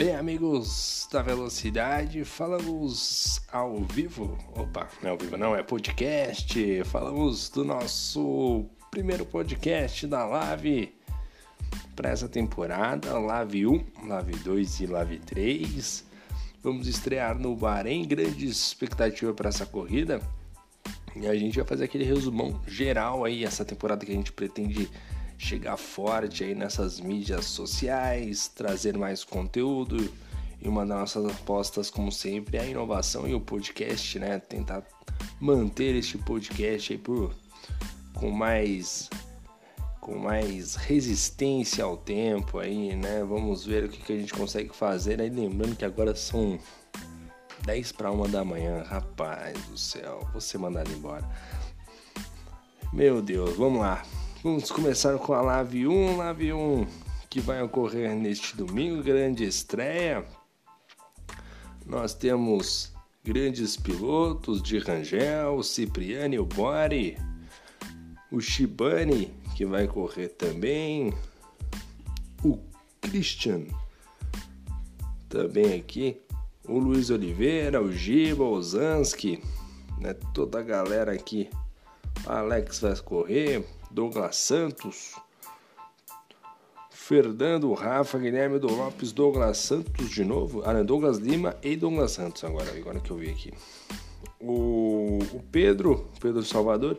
Bem, amigos da Velocidade, falamos ao vivo. Opa, não é ao vivo, não, é podcast. Falamos do nosso primeiro podcast da Live para essa temporada, Live 1, Live 2 e Live 3. Vamos estrear no Bahrein, grande expectativa para essa corrida. E a gente vai fazer aquele resumão geral aí, essa temporada que a gente pretende chegar forte aí nessas mídias sociais, trazer mais conteúdo. E uma das nossas apostas, como sempre, é a inovação e o podcast, né? Tentar manter este podcast aí por, com mais com mais resistência ao tempo aí, né? Vamos ver o que, que a gente consegue fazer. Aí lembrando que agora são 10 para uma da manhã, rapaz do céu, você mandado embora. Meu Deus, vamos lá. Vamos começar com a Live 1, Live 1, que vai ocorrer neste domingo, grande estreia. Nós temos grandes pilotos de Rangel, o Cipriani, o Bori, o Shibani, que vai correr também, o Christian, também aqui, o Luiz Oliveira, o Giba, o Zansky, né, toda a galera aqui. Alex vai correr, Douglas Santos, Fernando, Rafa, Guilherme do Lopes, Douglas Santos de novo. Ah, não, Douglas Lima e Douglas Santos agora, agora que eu vi aqui. O, o Pedro, Pedro Salvador,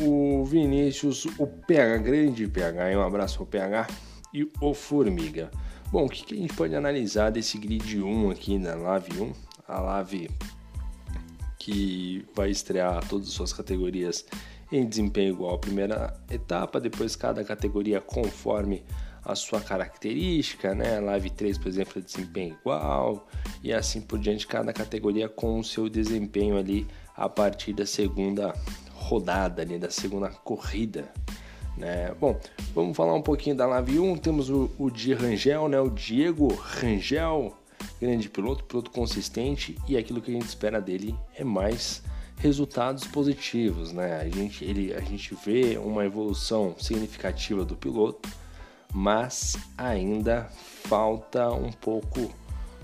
o Vinícius, o PH, grande PH, um abraço ao PH e o Formiga. Bom, o que, que a gente pode analisar desse grid 1 aqui na Live 1? A Live que vai estrear todas as suas categorias em desempenho igual à primeira etapa, depois cada categoria conforme a sua característica, né? Live 3, por exemplo, é desempenho igual, e assim por diante, cada categoria com o seu desempenho ali a partir da segunda rodada, ali, da segunda corrida. Né? Bom, vamos falar um pouquinho da Live 1. Temos o, o Di Rangel, né? o Diego Rangel, grande piloto, piloto consistente, e aquilo que a gente espera dele é mais resultados positivos, né? A gente, ele, a gente vê uma evolução significativa do piloto, mas ainda falta um pouco,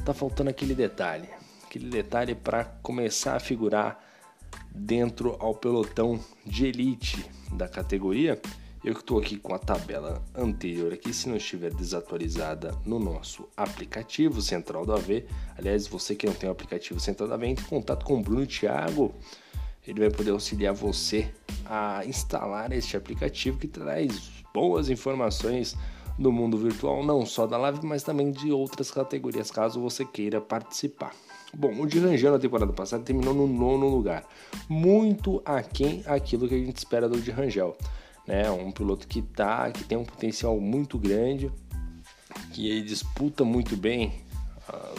tá faltando aquele detalhe, aquele detalhe para começar a figurar dentro ao pelotão de elite da categoria. Eu estou aqui com a tabela anterior aqui, se não estiver desatualizada no nosso aplicativo Central do AV. Aliás, você que não tem o aplicativo Central do AV, entre em contato com o Bruno Thiago ele vai poder auxiliar você a instalar este aplicativo que traz boas informações do mundo virtual, não só da live, mas também de outras categorias, caso você queira participar. Bom, o de Rangel na temporada passada terminou no nono lugar, muito aquém aquilo que a gente espera do de Rangel. Né? Um piloto que tá, que tem um potencial muito grande, que disputa muito bem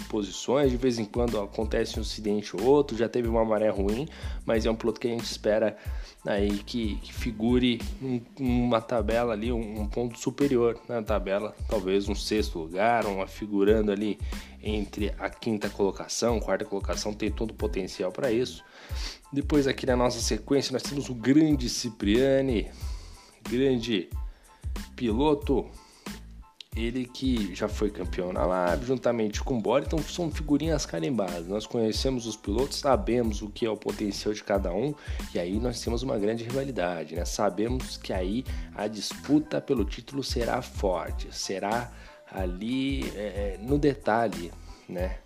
posições, de vez em quando acontece um incidente ou outro, já teve uma maré ruim, mas é um piloto que a gente espera aí que, que figure um, uma tabela ali, um, um, ponto superior na tabela, talvez um sexto lugar, uma figurando ali entre a quinta colocação, quarta colocação, tem todo o potencial para isso. Depois aqui na nossa sequência nós temos o grande Cipriani, grande piloto ele que já foi campeão na Lab, juntamente com o Bora, então são figurinhas carimbadas. Nós conhecemos os pilotos, sabemos o que é o potencial de cada um, e aí nós temos uma grande rivalidade, né? Sabemos que aí a disputa pelo título será forte, será ali é, no detalhe, né?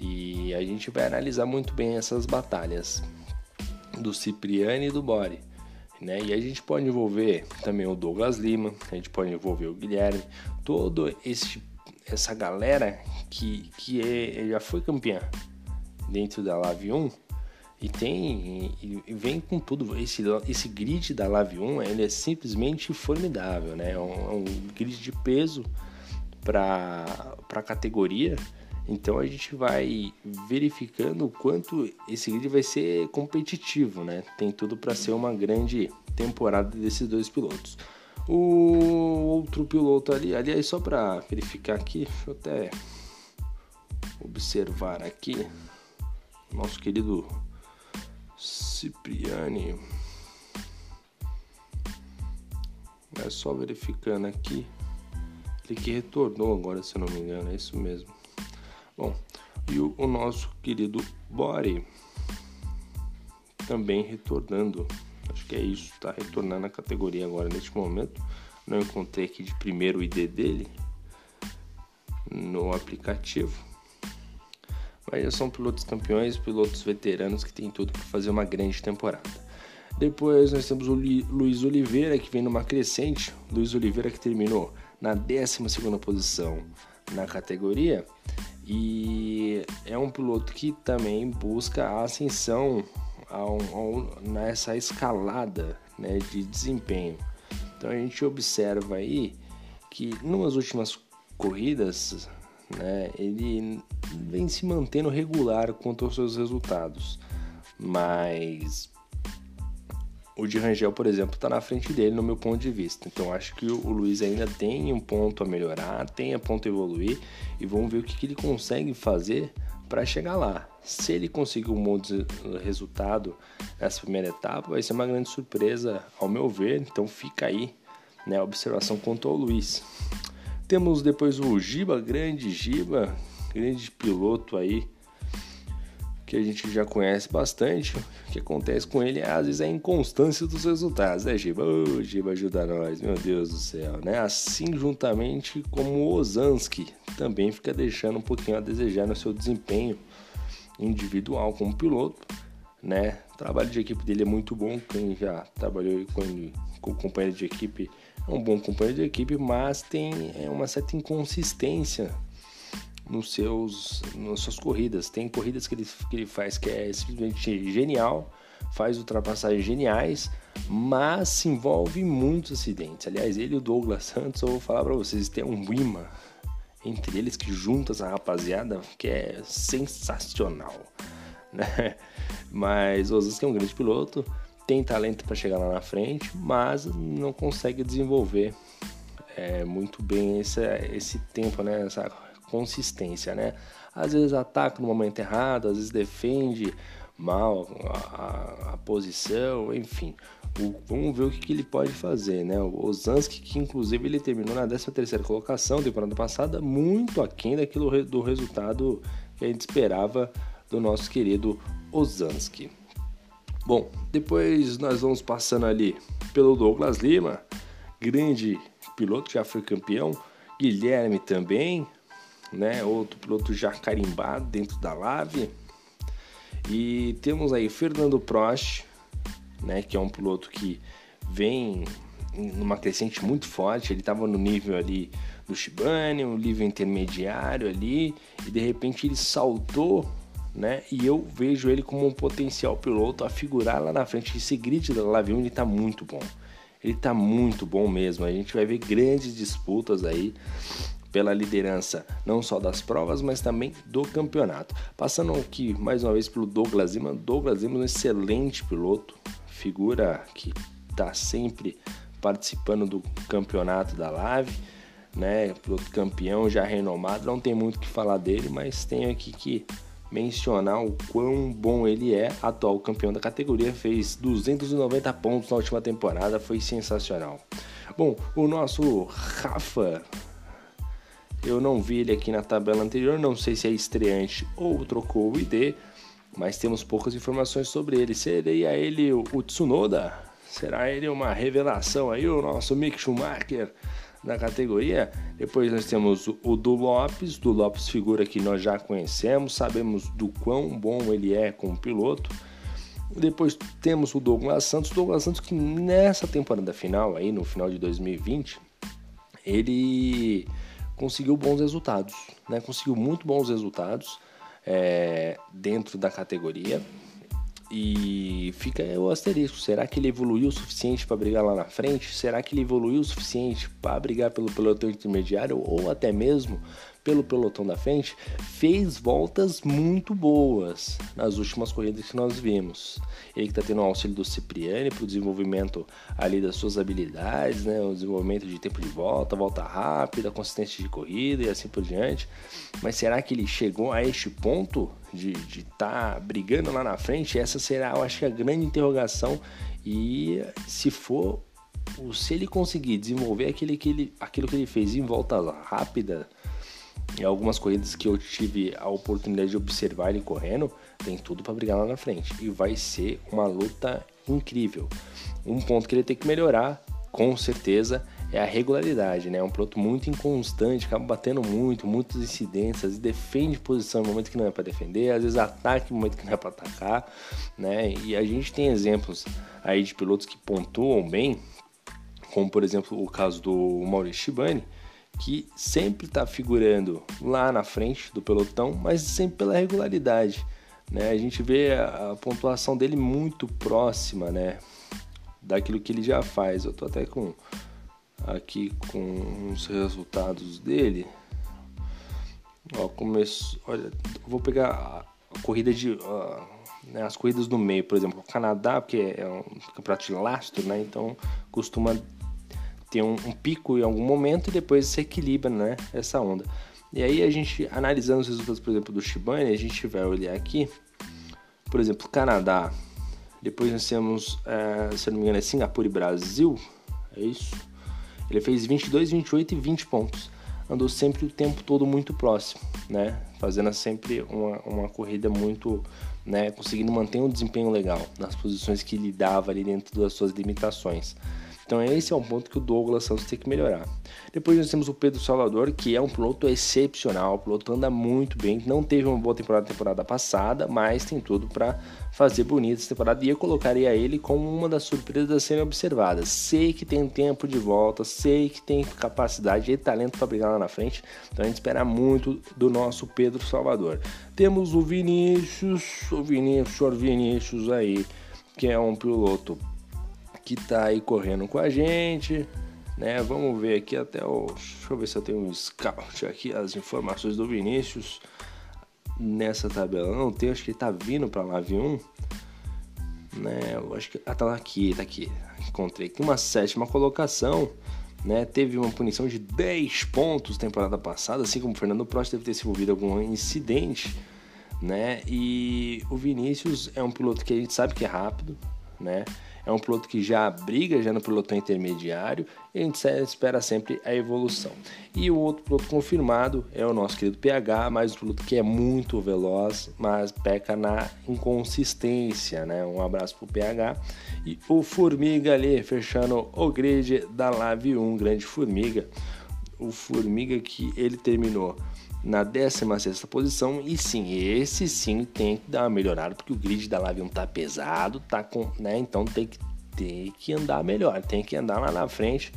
E a gente vai analisar muito bem essas batalhas do Cipriani e do Bore. Né? E a gente pode envolver também o Douglas Lima, a gente pode envolver o Guilherme, todo esse essa galera que, que é, já foi campeã dentro da Live 1 e tem e, e vem com tudo. Esse, esse grid da Live 1 ele é simplesmente formidável né? É um, é um grid de peso para a categoria então a gente vai verificando o quanto esse grid vai ser competitivo, né? Tem tudo para ser uma grande temporada desses dois pilotos. O outro piloto ali, aliás, só para verificar aqui, deixa eu até observar aqui, nosso querido Cipriani. É só verificando aqui. Ele que retornou agora, se eu não me engano, é isso mesmo. Bom, e o, o nosso querido Bore também retornando. Acho que é isso, está retornando a categoria agora neste momento. Não encontrei aqui de primeiro o ID dele no aplicativo. Mas já são pilotos campeões, pilotos veteranos que têm tudo para fazer uma grande temporada. Depois nós temos o Luiz Oliveira que vem numa crescente. Luiz Oliveira que terminou na 12 posição na categoria e é um piloto que também busca a ascensão ao, ao, nessa escalada né, de desempenho. Então a gente observa aí que nas últimas corridas né, ele vem se mantendo regular quanto aos seus resultados, mas o de Rangel, por exemplo, está na frente dele no meu ponto de vista. Então acho que o Luiz ainda tem um ponto a melhorar, tem a ponto a evoluir e vamos ver o que, que ele consegue fazer para chegar lá. Se ele conseguir um bom resultado nessa primeira etapa, vai ser uma grande surpresa, ao meu ver. Então fica aí né, a observação quanto ao Luiz. Temos depois o Giba, grande Giba, grande piloto aí que a gente já conhece bastante. O que acontece com ele é, às vezes, a inconstância dos resultados, né, Giba? Ô, oh, Giba, ajuda nós, meu Deus do céu, né? Assim, juntamente como o Ozanski, também fica deixando um pouquinho a desejar no seu desempenho individual como piloto, né? O trabalho de equipe dele é muito bom, quem já trabalhou com ele, com companheiro de equipe, é um bom companheiro de equipe, mas tem é, uma certa inconsistência nos seus, nas suas corridas. Tem corridas que ele, que ele faz que é simplesmente genial, faz ultrapassagens geniais, mas se envolve muitos acidentes. Aliás, ele e o Douglas Santos, eu vou falar para vocês, tem um imã entre eles que junta essa rapaziada que é sensacional. Né? Mas o Ozanski é um grande piloto, tem talento para chegar lá na frente, mas não consegue desenvolver é, muito bem esse, esse tempo, né? essa consistência, né? Às vezes ataca no momento errado, às vezes defende mal a, a, a posição, enfim. O, vamos ver o que, que, ele pode fazer, né? O Ozanski, que inclusive ele terminou na 13ª colocação temporada passada, muito aquém daquilo do resultado que a gente esperava do nosso querido Ozanski. Bom, depois nós vamos passando ali pelo Douglas Lima, grande piloto, já foi campeão, Guilherme também, né? Outro piloto já carimbado dentro da Lave. E temos aí Fernando Prost, né? Que é um piloto que vem numa crescente muito forte. Ele estava no nível ali do Shibane, um nível intermediário ali, e de repente ele saltou, né? E eu vejo ele como um potencial piloto a figurar lá na frente. Esse grid da Lave 1 ele tá muito bom. Ele tá muito bom mesmo. A gente vai ver grandes disputas aí pela liderança não só das provas, mas também do campeonato. Passando aqui mais uma vez pelo Douglas Lima. Douglas Lima é um excelente piloto, figura que está sempre participando do campeonato da Lave, né? Piloto campeão, já renomado. Não tem muito o que falar dele, mas tenho aqui que mencionar o quão bom ele é, atual campeão da categoria, fez 290 pontos na última temporada, foi sensacional. Bom, o nosso Rafa eu não vi ele aqui na tabela anterior, não sei se é estreante ou trocou o ID, mas temos poucas informações sobre ele. Seria ele o, Tsunoda? Será ele uma revelação aí, o nosso Mick Schumacher da categoria? Depois nós temos o, do Lopes, do Lopes figura que nós já conhecemos, sabemos do quão bom ele é como piloto. Depois temos o Douglas Santos, Douglas Santos que nessa temporada final aí, no final de 2020, ele conseguiu bons resultados, né? Conseguiu muito bons resultados é, dentro da categoria. E fica o asterisco: será que ele evoluiu o suficiente para brigar lá na frente? Será que ele evoluiu o suficiente para brigar pelo pelotão intermediário ou até mesmo pelo pelotão da frente? Fez voltas muito boas nas últimas corridas que nós vimos. Ele que está tendo o auxílio do Cipriani para o desenvolvimento ali das suas habilidades, né? o desenvolvimento de tempo de volta, volta rápida, consistência de corrida e assim por diante. Mas será que ele chegou a este ponto de estar tá brigando lá na frente? Essa será, eu acho que a grande interrogação. E se for, se ele conseguir desenvolver aquele que ele, aquilo que ele fez em volta rápida, Em algumas corridas que eu tive a oportunidade de observar ele correndo, tem tudo para brigar lá na frente. E vai ser uma luta incrível. Um ponto que ele tem que melhorar, com certeza, é a regularidade, né? É um piloto muito inconstante, acaba batendo muito, muitas incidências, e defende posição no momento que não é para defender, às vezes ataca no momento que não é para atacar, né? E a gente tem exemplos aí de pilotos que pontuam bem, como por exemplo o caso do Maurício Shibani, que sempre está figurando lá na frente do pelotão, mas sempre pela regularidade. Né? A gente vê a, pontuação dele muito próxima né? daquilo que ele já faz. Eu tô até com aqui com os resultados dele. Ó, começo, olha, vou pegar a corrida de uh, né, as corridas do meio, por exemplo, o Canadá, porque é um campeonato de lastro, né? Então costuma ter um, um, pico em algum momento e depois se equilibra, né? Essa onda. E aí a gente analisando os resultados, por exemplo, do Shibane, a gente vai olhar aqui, por exemplo, Canadá. Depois nós temos, é, se eu não me engano, é Singapura e Brasil. É isso. Ele fez 22, 28 e 20 pontos. Andou sempre o tempo todo muito próximo, né? Fazendo sempre uma, uma corrida muito, né? Conseguindo manter um desempenho legal nas posições que ele dava ali dentro das suas limitações. Então esse é um ponto que o Douglas Santos tem que melhorar. Depois nós temos o Pedro Salvador, que é um piloto excepcional, o piloto anda muito bem, não teve uma boa temporada na temporada passada, mas tem tudo para fazer bonita essa temporada e eu colocaria ele como uma das surpresas a serem observadas. Sei que tem tempo de volta, sei que tem capacidade e talento para brigar lá na frente, então a gente espera muito do nosso Pedro Salvador. Temos o Vinícius, o Vinícius, o Vinícius aí, que é um piloto que tá aí correndo com a gente, né? Vamos ver aqui até o. Deixa eu ver se eu tenho um scout aqui, as informações do Vinícius nessa tabela. Não tem, acho que ele tá vindo pra Live 1. Né? Eu acho que. Ah, tá aqui, tá aqui. Encontrei aqui uma sétima colocação. Né, teve uma punição de 10 pontos temporada passada, assim como o Fernando Prost deve ter se envolvido em algum incidente, né? E o Vinícius é um piloto que a gente sabe que é rápido, né? é um piloto que já briga já no pelotão intermediário e a gente espera sempre a evolução. E o outro piloto confirmado é o nosso querido PH, mais um piloto que é muito veloz, mas peca na inconsistência, né? Um abraço pro PH. E o Formiga ali, fechando o grid da Live 1, grande Formiga. O Formiga que ele terminou na 16 posição. E sim, esse sim tem que dar uma melhorada, porque o grid da 1 tá pesado, tá com, né? Então tem que, tem que andar melhor, tem que andar lá na frente.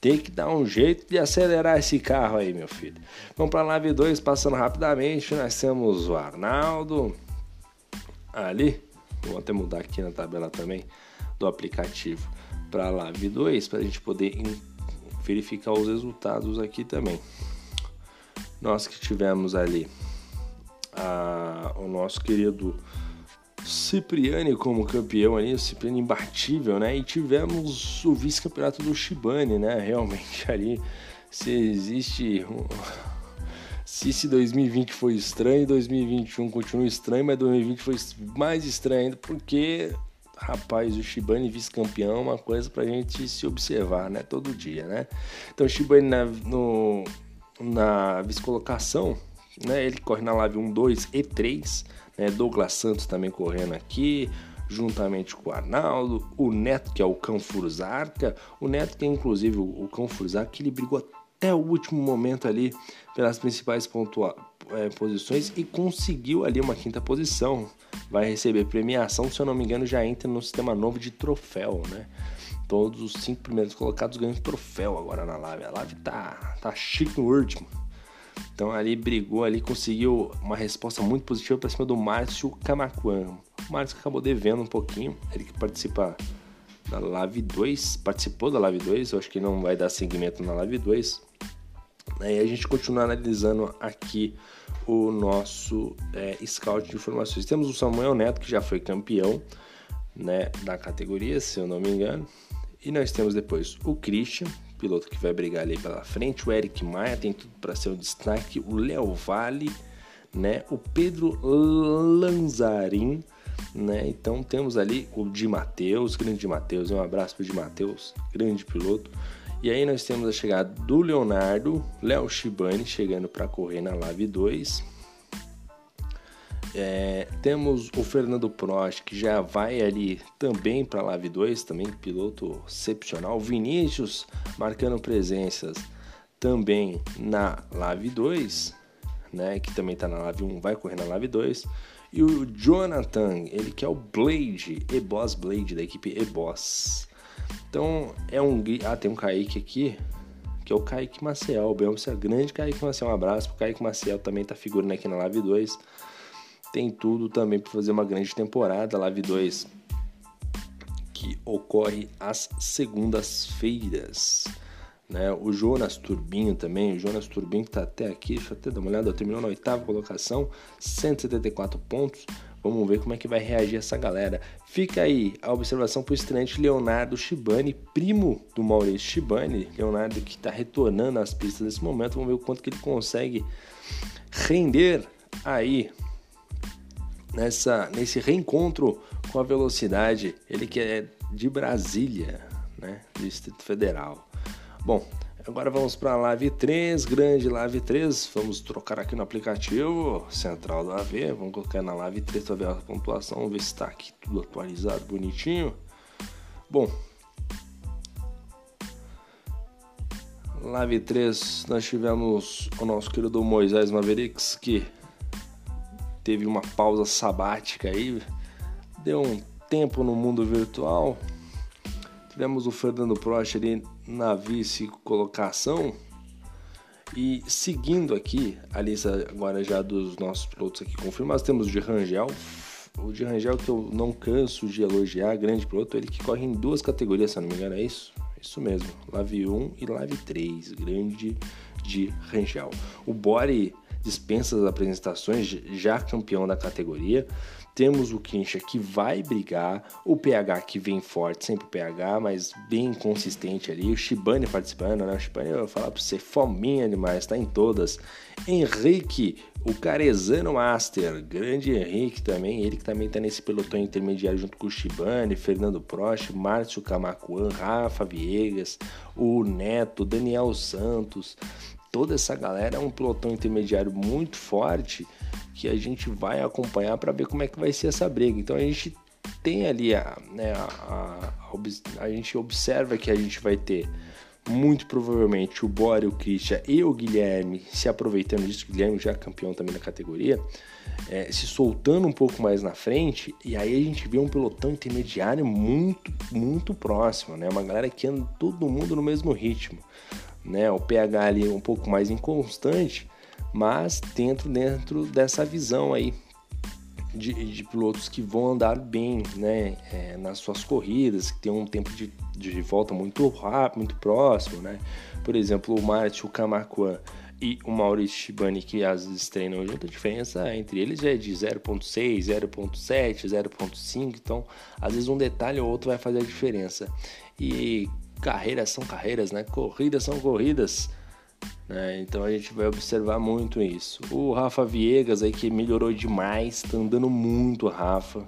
Tem que dar um jeito de acelerar esse carro aí, meu filho. Vamos para a Live 2, passando rapidamente. Nós temos o Arnaldo ali. Vou até mudar aqui na tabela também do aplicativo para a Live 2 para a gente poder verificar os resultados aqui também nós que tivemos ali a, o nosso querido Cipriani como campeão ali, o Cipriani imbatível, né? E tivemos o vice-campeonato do Shibane, né? Realmente ali, se existe. Se esse 2020 foi estranho, 2021 continua estranho, mas 2020 foi mais estranho ainda, porque, rapaz, o Shibane vice-campeão é uma coisa pra gente se observar, né? Todo dia, né? Então, Shibane no, na vice-colocação, né? Ele corre na live 1, 2 e 3, né? Douglas Santos também correndo aqui, juntamente com o Arnaldo, o Neto, que é o Cão Furzarca, o Neto que é inclusive o, Cão Furzarca, que ele brigou até o último momento ali pelas principais pontua é, posições e conseguiu ali uma quinta posição. Vai receber premiação, se eu não me engano, já entra no sistema novo de troféu, né? Todos os cinco primeiros colocados ganham troféu agora na live. A live tá, tá chique no último. Então ali brigou, ali conseguiu uma resposta muito positiva para cima do Márcio Camacuan. O Márcio acabou devendo um pouquinho, ele que participa da Live 2, participou da Live 2, eu acho que não vai dar seguimento na Live 2. Aí a gente continua analisando aqui o nosso é, scout de informações. Temos o Samuel Neto, que já foi campeão né, da categoria, se eu não me engano. E nós temos depois o Christian, piloto que vai brigar ali pela frente, o Eric Maia tem tudo para ser um destaque, o Léo Vale, né? O Pedro Lanzarin, né? Então temos ali o Di Matheus, grande Di Matheus, um abraço para o Di Matheus, grande piloto. E aí nós temos a chegada do Leonardo, Léo Shibani chegando para correr na Live 2. É, temos o Fernando Prost que já vai ali também para a Live 2, também piloto excepcional. Vinícius marcando presenças também na Live 2, né, que também está na Live 1, vai correr na Live 2. E o Jonathan, ele que é o Blade, E-Boss Blade da equipe E-Boss. Então é um. Ah, tem um Kaique aqui, que é o Kaique Maciel. Você é grande Kaique Maciel. Um abraço pro Kaique Maciel, também tá figurando aqui na Live 2. Tem tudo também para fazer uma grande temporada. Live 2 que ocorre às segundas-feiras. Né? O Jonas Turbinho também, o Jonas Turbinho que está até aqui, deixa eu até dar uma olhada, terminou na oitava colocação, 174 pontos. Vamos ver como é que vai reagir essa galera. Fica aí a observação para o estreante Leonardo Shibani, primo do Maurício Shibani. Leonardo que está retornando às pistas nesse momento. Vamos ver o quanto que ele consegue render aí nessa, nesse reencontro com a velocidade. Ele que é de Brasília, né? Distrito Federal. Bom, Agora vamos para a Live 3, grande Live 3. Vamos trocar aqui no aplicativo central do AV. Vamos colocar na Live 3 para ver a pontuação. Ver se está aqui tudo atualizado, bonitinho. Bom, Live 3 nós tivemos o nosso querido Moisés Mavericks que teve uma pausa sabática aí, deu um tempo no mundo virtual. Tivemos o Fernando Prost ali na vice-colocação. E seguindo aqui a lista agora já dos nossos pilotos aqui confirmados, temos o de Rangel. O de Rangel que eu não canso de elogiar, grande piloto, ele que corre em duas categorias, se não me engano, é isso? Isso mesmo, Live 1 e Live 3, grande de Rangel. O Bore dispensa as apresentações, já campeão da categoria. Temos o Kincha que vai brigar, o PH que vem forte, sempre o PH, mas bem consistente ali. O Shibane participando, né? O Shibane, eu vou falar pra você, fominha demais, tá em todas. Henrique, o Carezano Master, grande Henrique também, ele que também tá nesse pelotão intermediário junto com o Shibane, Fernando Prost, Márcio Camacuan, Rafa Viegas, o Neto, Daniel Santos. Toda essa galera é um pelotão intermediário muito forte que a gente vai acompanhar para ver como é que vai ser essa briga. Então a gente tem ali a, né, a, a, a, gente observa que a gente vai ter muito provavelmente o Bora, o Christian e o Guilherme se aproveitando disso, o Guilherme já é campeão também na categoria, é, se soltando um pouco mais na frente, e aí a gente vê um pelotão intermediário muito, muito próximo, né? Uma galera que anda todo mundo no mesmo ritmo, né? O PH ali um pouco mais inconstante, mas dentro, dentro dessa visão aí de, de pilotos que vão andar bem né, é, nas suas corridas, que tem um tempo de, de volta muito rápido, muito próximo. Né? Por exemplo, o Márcio Camacuan e o Maurício Shibani, que às vezes treinam junto, a diferença entre eles é de 0.6, 0.7, 0.5, então às vezes um detalhe ou outro vai fazer a diferença. E carreiras são carreiras, né? Corridas são corridas. Né? Então a gente vai observar muito isso. O Rafa Viegas aí que melhorou demais, tá andando muito Rafa.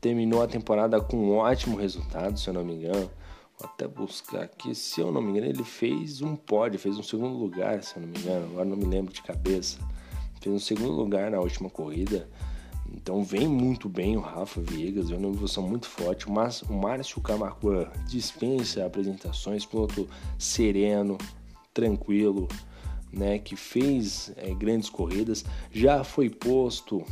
Terminou a temporada com um ótimo resultado, se eu não me engano. Vou até buscar aqui, se eu não me engano, ele fez um pódio, fez um segundo lugar, se eu não me engano, agora não me lembro de cabeça. Fez um segundo lugar na última corrida. Então vem muito bem o Rafa Viegas, vem uma evolução muito forte. O Márcio Camargo dispensa apresentações, piloto sereno, tranquilo, né, que fez é, grandes corridas, já foi posto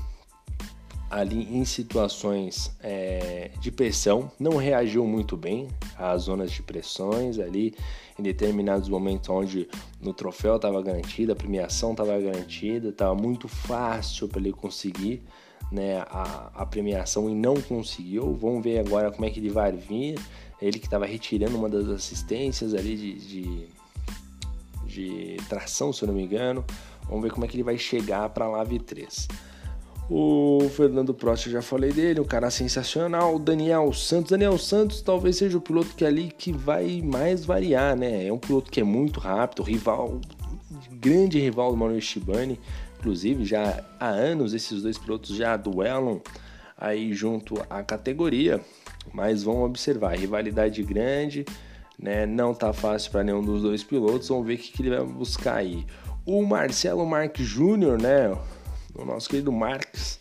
ali em situações é, de pressão, não reagiu muito bem às zonas de pressões ali em determinados momentos onde no troféu estava garantido, a premiação estava garantida, estava muito fácil para ele conseguir né, a, a, premiação e não conseguiu. Vamos ver agora como é que ele vai vir. Ele que estava retirando uma das assistências ali de, de de tração, se eu não me engano. Vamos ver como é que ele vai chegar para a Lave 3. O Fernando Prost, eu já falei dele, um cara sensacional. O Daniel Santos. Daniel Santos talvez seja o piloto que é ali que vai mais variar, né? É um piloto que é muito rápido, rival, grande rival do Manuel Shibani. Inclusive, já há anos esses dois pilotos já duelam aí junto à categoria. Mas vamos observar, rivalidade grande né? Não tá fácil para nenhum dos dois pilotos. Vamos ver o que, que ele vai buscar aí. O Marcelo Marques Júnior, né? O nosso querido Marques,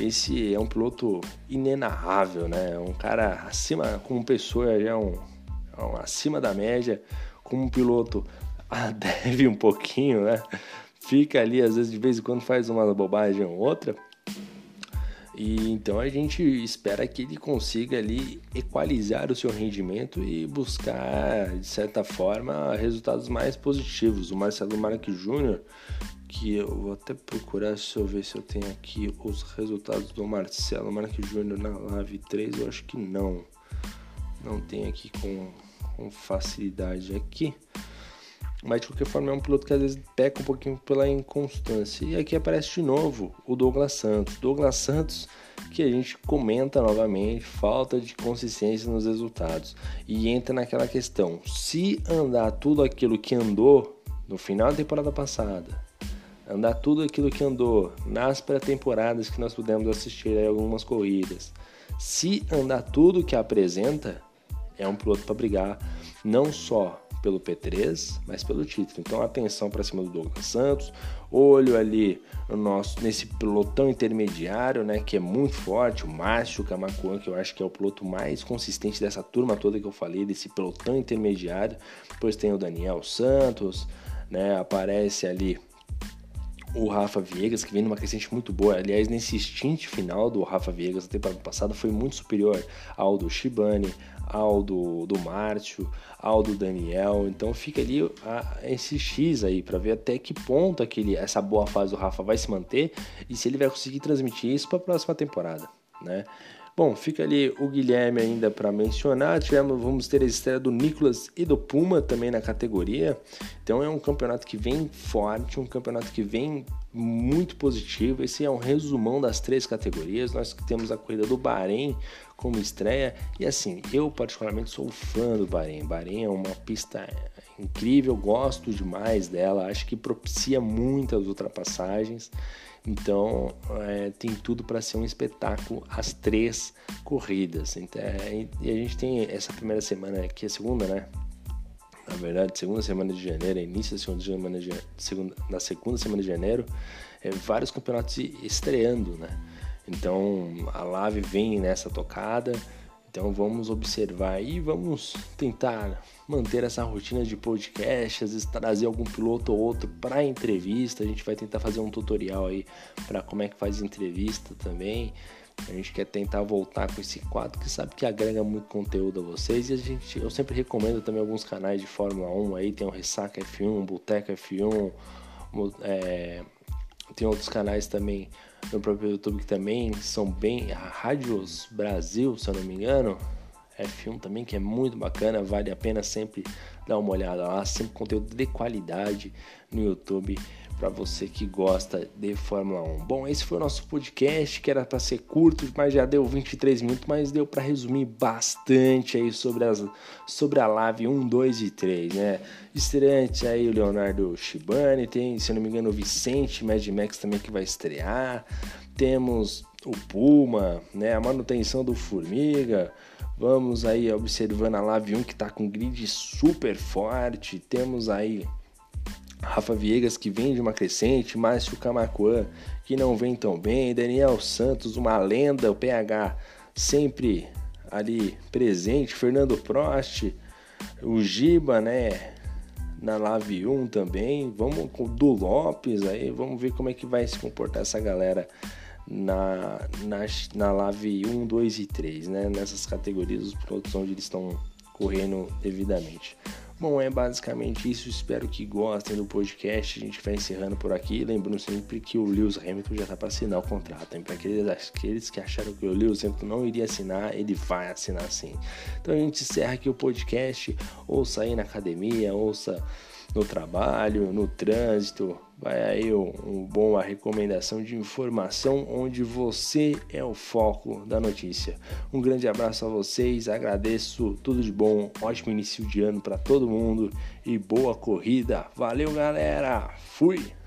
esse é um piloto inenarrável, né? Um cara acima, como pessoa, já é um, é um acima da média. Como piloto, deve um pouquinho, né? Fica ali, às vezes, de vez em quando faz uma bobagem ou outra. E então a gente espera que ele consiga ali equalizar o seu rendimento e buscar, de certa forma, resultados mais positivos. O Marcelo Marques Júnior, que eu vou até procurar, deixa eu ver se eu tenho aqui os resultados do Marcelo Marques Júnior na Live 3, eu acho que não. Não tem aqui com, com facilidade aqui. Mas de qualquer forma é um piloto que às vezes peca um pouquinho pela inconstância. E aqui aparece de novo o Douglas Santos. Douglas Santos que a gente comenta novamente, falta de consistência nos resultados. E entra naquela questão: se andar tudo aquilo que andou no final da temporada passada, andar tudo aquilo que andou nas pré-temporadas que nós pudemos assistir aí algumas corridas, se andar tudo que apresenta, é um piloto para brigar não só pelo P3, mas pelo título. Então atenção para cima do Douglas Santos, olho ali no nosso nesse pilotão intermediário, né, que é muito forte, o Márcio Camacuan, que eu acho que é o piloto mais consistente dessa turma toda que eu falei, desse pelotão intermediário. Depois tem o Daniel Santos, né, aparece ali o Rafa Viegas, que vem numa crescente muito boa. Aliás, nesse stint final do Rafa Viegas na temporada passada foi muito superior ao do Shibane, ao do, do Márcio, ao do Daniel. Então fica ali a, esse X aí para ver até que ponto aquele, essa boa fase do Rafa vai se manter e se ele vai conseguir transmitir isso para a próxima temporada, né? Bom, fica ali o Guilherme ainda para mencionar. Tivemos, vamos ter a estreia do Nicolas e do Puma também na categoria. Então é um campeonato que vem forte, um campeonato que vem muito positivo. Esse é um resumão das três categorias. Nós temos a corrida do Bahrein como estreia. E assim, eu particularmente sou fã do Bahrein. Bahrein é uma pista incrível, gosto demais dela. Acho que propicia muitas ultrapassagens. Então é, tem tudo para ser um espetáculo as três corridas. Então, é, e a gente tem essa primeira semana aqui, a segunda, né? Na verdade, segunda semana de janeiro, início da segunda semana de, segunda, na segunda semana de janeiro, é, vários campeonatos estreando, né? Então a Lave vem nessa tocada. Então vamos observar e vamos tentar manter essa rotina de podcast, às vezes trazer algum piloto ou outro para entrevista. A gente vai tentar fazer um tutorial aí para como é que faz entrevista também. A gente quer tentar voltar com esse quadro que sabe que agrega muito conteúdo a vocês e a gente, eu sempre recomendo também alguns canais de Fórmula 1 aí, tem o Ressaca F1, Boteca F1, é, tem outros canais também no próprio YouTube que também são bem. A Rádios Brasil, se eu não me engano. F1 também, que é muito bacana, vale a pena sempre dar uma olhada lá, sempre conteúdo de qualidade no YouTube para você que gosta de Fórmula 1. Bom, esse foi o nosso podcast, que era para ser curto, mas já deu 23 minutos, mas deu para resumir bastante aí sobre, as, sobre a Live 1, 2 e 3, né? Estreante aí o Leonardo Shibani, tem, se não me engano, o Vicente Mad Max também que vai estrear. Temos o Puma, né? A manutenção do Formiga. Vamos aí observando a Live 1 que está com grid super forte. Temos aí Rafa Viegas que vem de uma crescente, Márcio Camacuã que não vem tão bem, Daniel Santos, uma lenda, o PH sempre ali presente, Fernando Prost, o Giba, né, na Lave 1 também, vamos com o Du Lopes aí, vamos ver como é que vai se comportar essa galera na, na, na Lave 1, 2 e 3, né, nessas categorias, os pilotos onde eles estão correndo devidamente. Bom, é basicamente isso. Espero que gostem do podcast. A gente vai encerrando por aqui. Lembrando sempre que o Lewis Hamilton já está para assinar o contrato. Para aqueles, aqueles que acharam que o Lewis Hamilton não iria assinar, ele vai assinar sim. Então a gente encerra aqui o podcast. Ouça aí na academia, ouça no trabalho, no trânsito. Vai aí um, bom a recomendação de informação onde você é o foco da notícia. Um grande abraço a vocês, agradeço tudo de bom, ótimo início de ano para todo mundo e boa corrida. Valeu, galera. Fui.